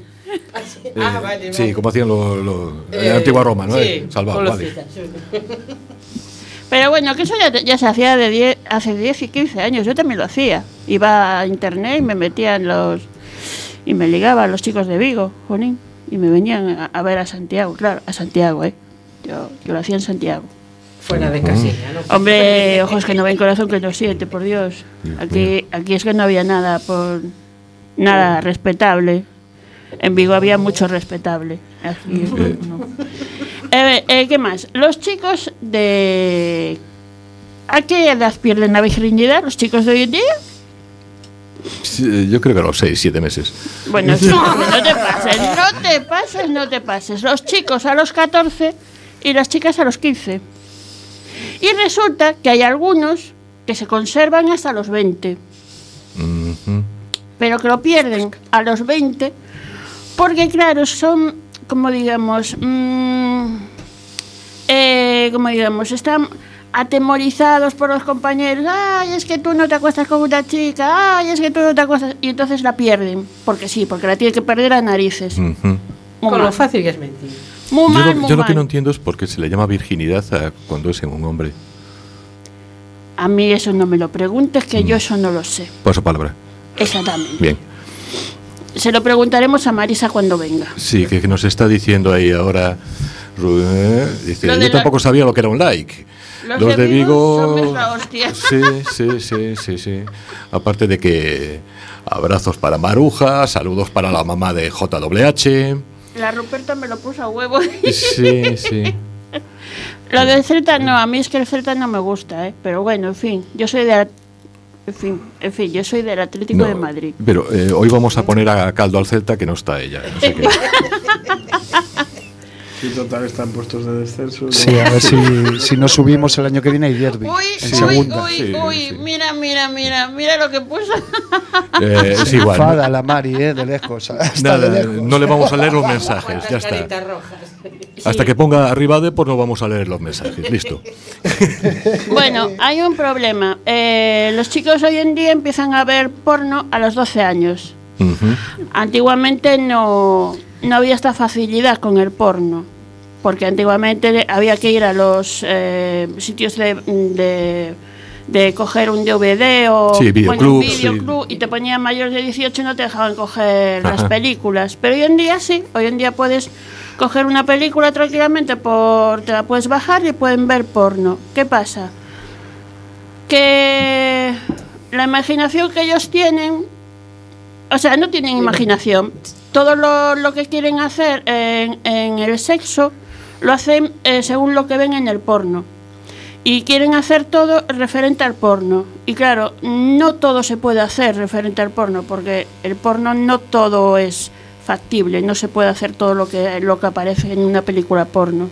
Ah, Eh, vale, Sí, vale. como hacían los los- en Eh, la antigua Roma, ¿no? sí, Eh, Salvado, vale. Pero bueno, que eso ya, ya se hacía de 10 hace 10 y 15 años. Yo también lo hacía. Iba a internet y me metía en los. Y me ligaba a los chicos de Vigo, jolín. Y me venían a, a ver a Santiago, claro, a Santiago, ¿eh? Yo, yo lo hacía en Santiago. Fuera de casilla, ¿no? Hombre, ojos que no ven, corazón que no siente, por Dios. Aquí, aquí es que no había nada por nada respetable. En Vigo había mucho respetable. Aquí, no. Eh, eh, ¿Qué más? Los chicos de... ¿A qué edad pierden la virginidad los chicos de hoy en día? Sí, Yo creo que a los 6, 7 meses. Bueno, sí, no te pases, no te pases, no te pases. Los chicos a los 14 y las chicas a los 15. Y resulta que hay algunos que se conservan hasta los 20, Ujú. pero que lo pierden a los 20 porque, claro, son, como digamos, mm, eh, como digamos, están atemorizados por los compañeros. Ay, es que tú no te acuestas con una chica. Ay, es que tú no te acuestas. Y entonces la pierden. Porque sí, porque la tienen que perder a narices. Con lo fácil que es mentir. Muy Yo, mal, lo, muy yo lo que no entiendo es por qué se le llama virginidad a cuando es en un hombre. A mí eso no me lo preguntes, que yo eso no lo sé. Por su palabra. Exactamente. Bien. Se lo preguntaremos a Marisa cuando venga. Sí, que, que nos está diciendo ahí ahora. Ru- eh, Dice, yo la- tampoco sabía lo que era un like. Los de Vigo son la hostia. Sí, sí, sí, sí, sí. Aparte de que abrazos para Maruja, saludos para la mamá de JWH. La Ruperta me lo puso a huevo. Sí, sí. Lo del Celta no, a mí es que el Celta no me gusta, ¿eh? Pero bueno, en fin, yo soy de... En fin, en fin, yo soy del Atlético No, de Madrid. Pero eh, hoy vamos a poner a caldo al Celta que no está ella. No sé qué. Sí, total, están puestos de descenso. ¿no? Sí, a ver si, si no subimos el año que viene hay derby. Uy, en uy, segunda. uy, Sí, uy, sí. mira, mira, mira, mira lo que puso. Eh, es igual. ¿no? Enfada la Mari, ¿eh? De lejos. Hasta de Nada, lejos. no le vamos a leer los mensajes, ya está. Hasta que ponga arriba de, pues no vamos a leer los mensajes. Listo. Bueno, hay un problema. Eh, los chicos hoy en día empiezan a ver porno a los 12 años. Antiguamente no, no había esta facilidad con el porno, porque antiguamente había que ir a los eh, sitios de, de, de coger un DVD o Sí, bueno, videoclub, un sí. videoclub y te ponían mayores de 18 y no te dejaban coger las películas. Pero hoy en día sí, hoy en día puedes coger una película tranquilamente, por, te la puedes bajar y pueden ver porno. ¿Qué pasa? Que la imaginación que ellos tienen o sea, no tienen imaginación. Todo lo, lo que quieren hacer en, en el sexo lo hacen eh, según lo que ven en el porno. Y quieren hacer todo referente al porno. Y claro, no todo se puede hacer referente al porno, porque el porno no todo es factible, no se puede hacer todo lo que, lo que aparece en una película porno.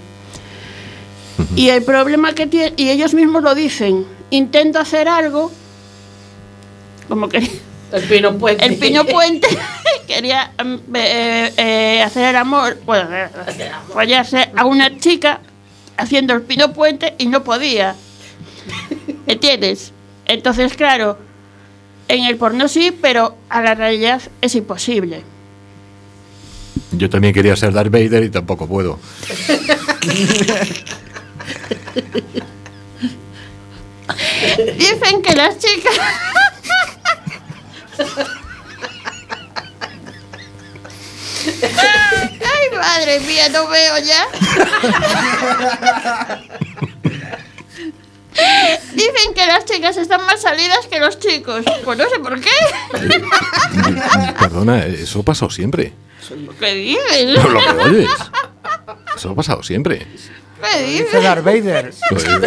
Y el problema que tiene, y ellos mismos lo dicen, intento hacer algo, como que El pino puente. el Pino Puente quería mm, eh, eh, hacer el amor, bueno, eh, follarse a una chica haciendo el Pino Puente y no podía. ¿Entiendes? Entonces, claro, en el porno sí, pero a la realidad es imposible. Yo también quería ser Darth Vader y tampoco puedo. Dicen que las chicas... Ay, madre mía, no veo ya. Dicen que las chicas están más salidas que los chicos. Pues no sé por qué. Perdona, eso ha pasado siempre. ¿Qué dices? No lo que oyes. Eso ha pasado siempre. ¿Qué Dice dices? Darth Vader. Pues, eh,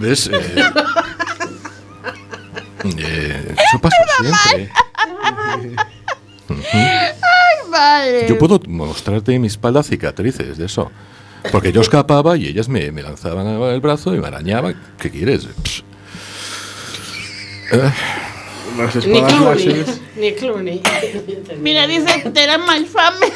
¿Ves? Eh, eh, eso pasa siempre. Ay, madre. Yo puedo mostrarte en mi espalda cicatrices de eso. Porque yo escapaba y ellas me, me lanzaban el brazo y me arañaban. ¿Qué quieres? Eh, Ni Clooney. Ni Clooney. Mira, dice, te era my family.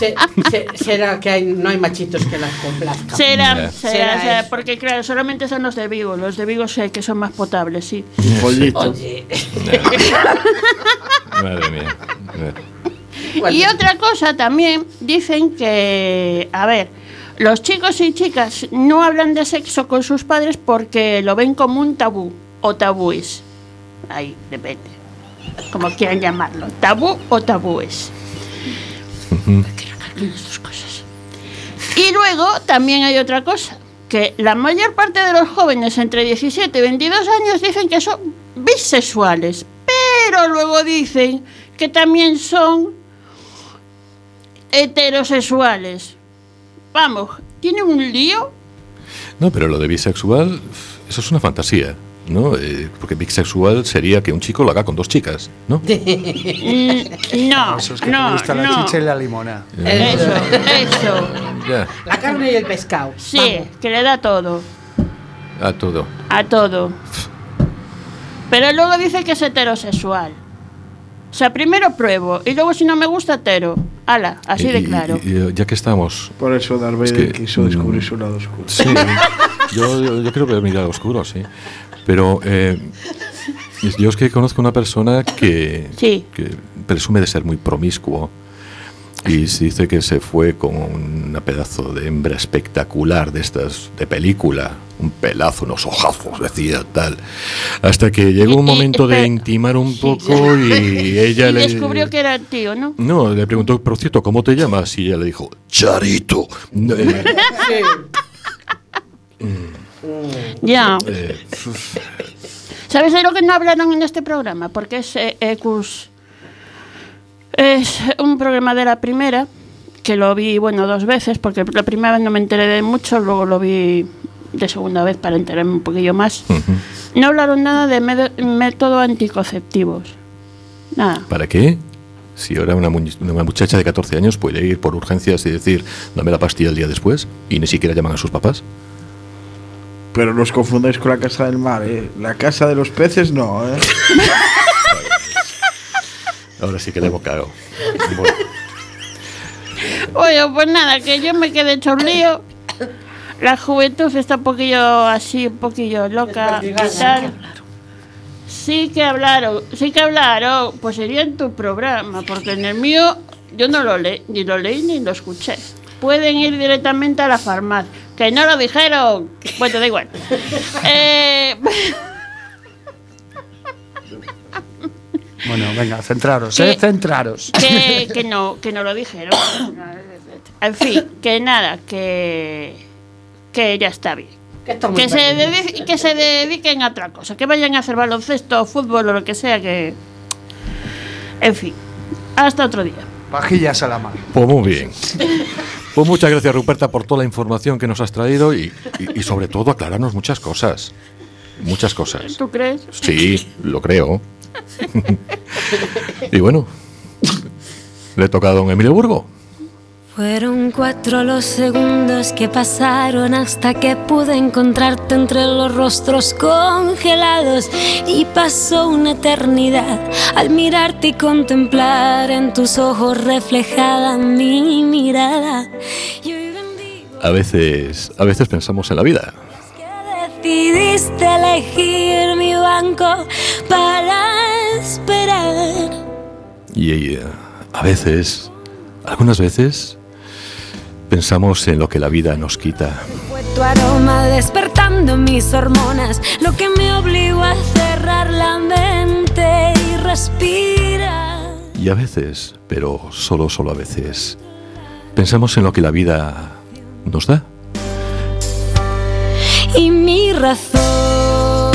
Se- se- será que hay, no hay machitos que las complazcan. Será, será, Será será, porque claro, solamente son los de Vigo. Los de Vigo sé que son más potables, sí. Un pollito. Oye, madre mía. bueno, Y otra cosa también, dicen que, a ver, los chicos y chicas no hablan de sexo con sus padres porque lo ven como un tabú o tabúes. Ahí, depende. Como quieran llamarlo. Tabú o tabúes. Cosas. Y luego también hay otra cosa, que la mayor parte de los jóvenes entre 17 y 22 años dicen que son bisexuales, pero luego dicen que también son heterosexuales. Vamos, tiene un lío. No, pero lo de bisexual, eso es una fantasía, ¿no? Eh, porque bisexual sería que un chico lo haga con dos chicas, ¿no? Mm, no, Eso es que no, te gusta la no. chicha y la limona. Eso, eso. Ya, la carne y el pescado. Sí, que le da todo, a todo. a todo. Pero luego dice que es heterosexual. O sea, primero pruebo y luego si no me gusta hetero. Ala, así de Y- claro. y- y ya que estamos, Por eso Darth Vader Es que, quiso mm, descubrir su lado oscuro. Sí, yo, yo, yo creo que mi lado oscuro, sí. Pero eh, yo es que conozco una persona que, Sí. que presume de ser muy promiscuo y se dice que se fue con una pedazo de hembra espectacular de estas de película, un pelazo, unos ojazos, decía tal, hasta que llegó un momento de intimar un Sí, poco y ella y le descubrió que era tío, ¿no? no, le preguntó, por cierto, ¿cómo te llamas? Y ella le dijo, Charito. Eh, Ya. eh, ¿Sabes de lo que no hablaron en este programa? Porque es eh, Ecus. Es un programa de la primera, que lo vi, bueno, dos veces, porque la primera vez no me enteré de mucho, luego lo vi de segunda vez para enterarme un poquillo más. No hablaron nada de método anticonceptivos. Nada. ¿Para qué? Si ahora una, mu- una muchacha de 14 años puede ir por urgencias y decir, dame la pastilla el día después, y ni siquiera llaman a sus papás. Pero no os confundáis con la casa del mar, ¿eh? La casa de los peces no, ¿eh? Ahora sí que le hemos cagado. Bueno, Bueno, pues nada, que yo me quedé hecho un lío. La juventud está un poquillo así, un poquillo loca y tal. Sí que hablaron, sí que hablaron, pues sería en tu programa, porque en el mío yo no lo leí, ni lo leí ni lo escuché. Pueden ir directamente a la farmacia. Que no lo dijeron. Bueno, da igual. Eh, Bueno, venga, centraros, Que- ¿eh? Centraros. que, que no, que no lo dijeron. En fin, que nada, que, que ya está bien. Que, se, perdido. dedi- que se dediquen a otra cosa, que vayan a hacer baloncesto, fútbol o lo que sea, que... En fin, hasta otro día. Pajillas a la mano. pues muy bien. Pues muchas gracias, Ruperta, por toda la información que nos has traído y, y- y sobre todo aclararnos muchas cosas. Muchas cosas. ¿Tú crees? Sí, lo creo. y bueno, le toca a don Emilio Burgo. Fueron cuatro los segundos que pasaron hasta que pude encontrarte entre los rostros congelados y pasó una eternidad al mirarte y contemplar en tus ojos reflejada mi mirada. A veces, a veces pensamos en la vida. que decidiste elegir mi banco para esperar. Y eh, a veces, algunas veces, pensamos en lo que la vida nos quita. Fue tu aroma despertando mis hormonas, lo que me obligó a cerrar la mente y respirar. Y a veces, pero solo, solo a veces, pensamos en lo que la vida nos da. Y mi razón.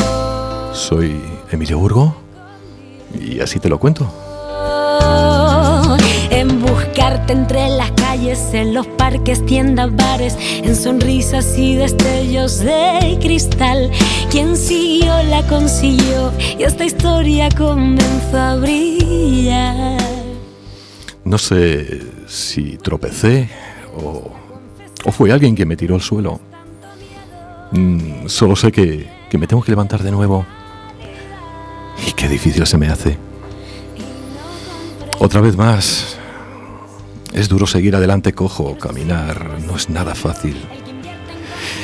Soy Emilio Burgo y así te lo cuento. En buscarte entre las calles, en los parques, tiendas, bares, en sonrisas y destellos de cristal. Quien siguió la consiguió y esta historia comenzó a brillar. No sé si tropecé o, o fue alguien quien me tiró al suelo. Mm, solo sé que, que me tengo que levantar de nuevo. Y qué difícil se me hace. Otra vez más. Es duro seguir adelante cojo, caminar no es nada fácil.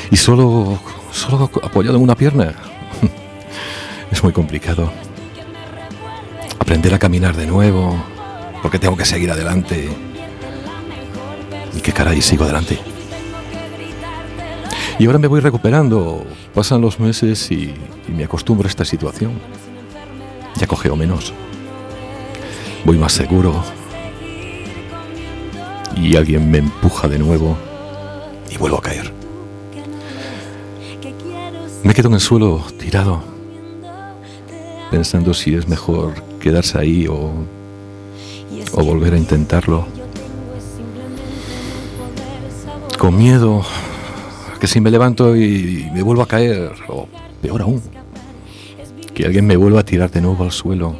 Y solo, solo apoyado en una pierna. Es muy complicado. Aprender a caminar de nuevo, porque tengo que seguir adelante. Y qué caray, sigo adelante. Y ahora me voy recuperando. Pasan los meses y, y me acostumbro a esta situación. Ya cogeo menos. Voy más seguro. Y alguien me empuja de nuevo y vuelvo a caer. Me quedo en el suelo tirado, pensando si es mejor quedarse ahí o, o volver a intentarlo. Con miedo que si me levanto y me vuelvo a caer, o peor aún, que alguien me vuelva a tirar de nuevo al suelo.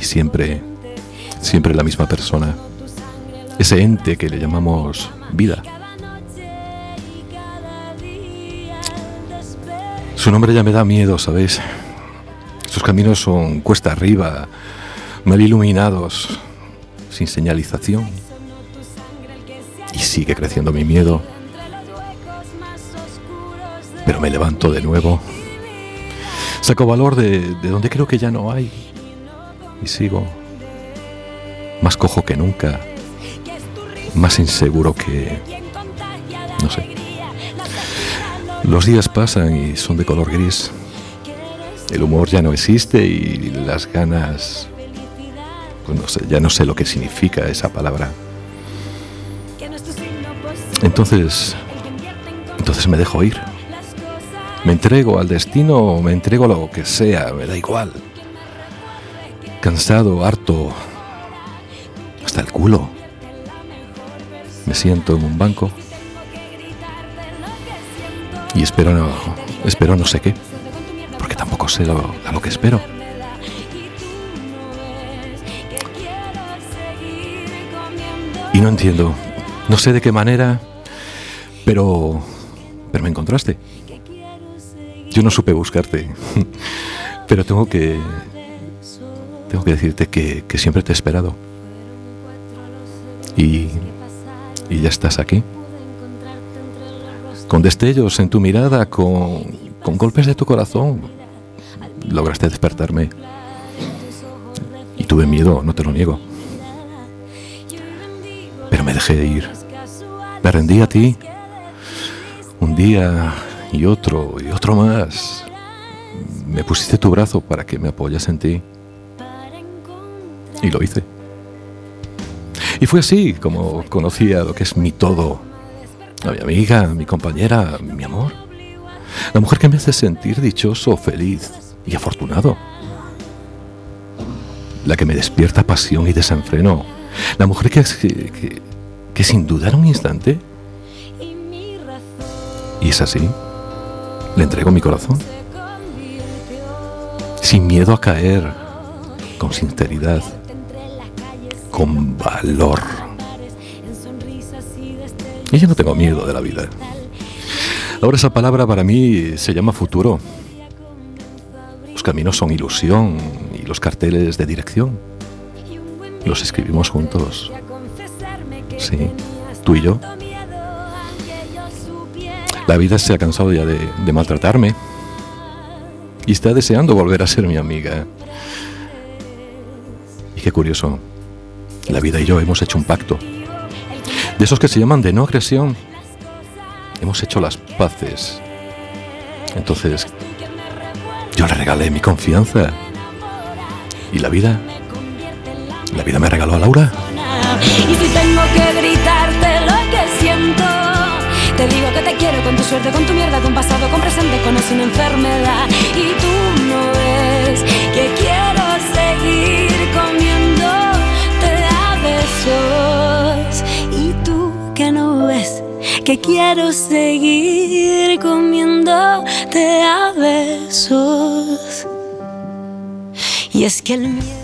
Y siempre, siempre la misma persona. Ese ente que le llamamos vida. Su nombre ya me da miedo, ¿sabéis? Sus caminos son cuesta arriba, mal iluminados, sin señalización. Y sigue creciendo mi miedo. Pero me levanto de nuevo. Saco valor de, de donde creo que ya no hay. Y sigo. Más cojo que nunca. Más inseguro que... No sé. Los días pasan y son de color gris. El humor ya no existe y las ganas... Pues no sé, ya no sé lo que significa esa palabra. Entonces... Entonces me dejo ir. Me entrego al destino me entrego a lo que sea, me da igual. Cansado, harto, hasta el culo. Me siento en un banco y espero no, espero no sé qué, porque tampoco sé lo, lo que espero. Y no entiendo, no sé de qué manera, pero, pero me encontraste. Yo no supe buscarte, pero tengo que, tengo que decirte que, que siempre te he esperado. Y, y ya estás aquí. Con destellos en tu mirada, con, golpes de tu corazón, lograste despertarme. Y tuve miedo, no te lo niego. Pero me dejé ir. Me rendí a ti. Un día y otro y otro más. Me pusiste tu brazo para que me apoyas en ti. Y lo hice. Y fue así como conocí a lo que es mi todo. A mi amiga, mi compañera, mi amor. La mujer que me hace sentir dichoso, feliz y afortunado. La que me despierta pasión y desenfreno. La mujer que, que, sin dudar un instante. Y es así. Le entrego mi corazón. Sin miedo a caer. Con sinceridad. Con valor. Y yo no tengo miedo de la vida. Ahora esa palabra para mí se llama futuro. Los caminos son ilusión y los carteles de dirección. Los escribimos juntos. Sí, tú y yo. La vida se ha cansado ya de, de maltratarme y está deseando volver a ser mi amiga. Y qué curioso, la vida y yo hemos hecho un pacto. De esos que se llaman de no agresión. Hemos hecho las paces. Entonces, yo le regalé mi confianza. Y la vida, la vida me regaló a Laura. Y si tengo que gritarte lo que siento, te digo que te quiero con tu suerte, con tu mierda, con pasado, con presente, con una enfermedad. Y tú no ves que quiero que quiero seguir comiéndote a besos. Y es que el miedo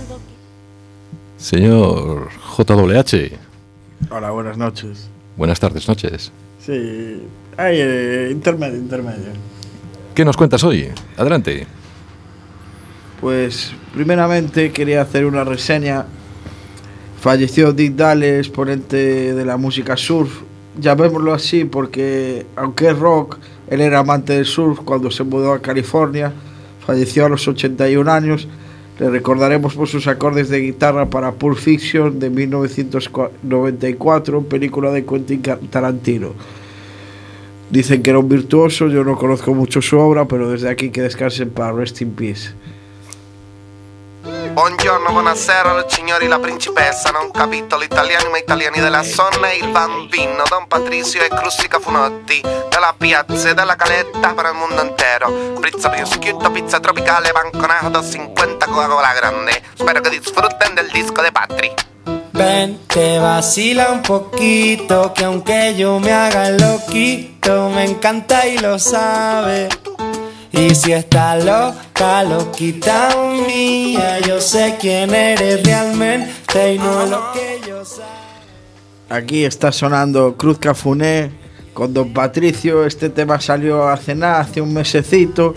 Señor JWH, Hola, buenas noches. Buenas tardes, noches. Sí, hay eh, intermedio, intermedio. ¿Qué nos cuentas hoy? Adelante. Pues primeramente quería hacer una reseña. Falleció Dick Dale, exponente de la música surf. Llamémoslo así porque, aunque es rock, él era amante del surf cuando se mudó a California. Falleció a los 81 años. Le recordaremos por sus acordes de guitarra para Pulp Fiction de 1994, película de Quentin Tarantino. Dicen que era un virtuoso, yo no conozco mucho su obra, pero desde aquí que descansen para Rest in Peace. Buongiorno, buonasera, signori, la principessa, non capito l'italiano ma italiani della zona e il bambino, Don Patricio e Crustica Funotti, della piazza e della caletta per il mondo intero. Pizza prosciutto, pizza tropicale, banconato, 50 Coca-Cola grande. Spero che disfruten del disco de Patri. Ven, te vacila un poquito, que aunque yo me haga loquito, me encanta y lo sabe. Y si está loca, loquita mía, yo sé quién eres realmente y no lo que yo sé. Aquí está sonando Cruz Cafuné con Don Patricio. Este tema salió hace nada, hace un mesecito.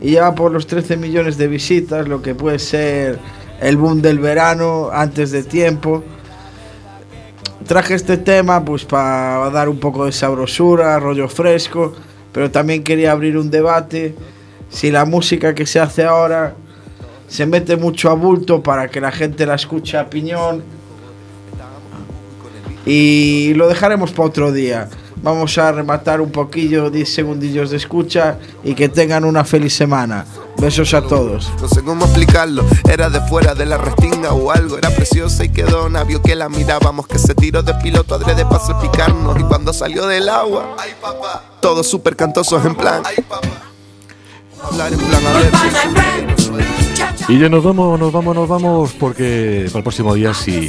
Y ya por los 13 millones de visitas, lo que puede ser el boom del verano antes de tiempo. Traje este tema pues para dar un poco de sabrosura, rollo fresco, pero también quería abrir un debate si la música que se hace ahora se mete mucho a bulto para que la gente la escuche a piñón y lo dejaremos para otro día. Vamos a rematar un poquillo, 10 segundillos de escucha y que tengan una feliz semana. Besos a todos. No sé cómo explicarlo, era de fuera de la restinga o algo, era preciosa y quedó navio que la mirábamos, que se tiró de piloto adrede para salpicarnos y cuando salió del agua, todos súper cantosos en plan, hablar en plan abierto. Y ya nos vamos, nos vamos, nos vamos, porque para el próximo día, si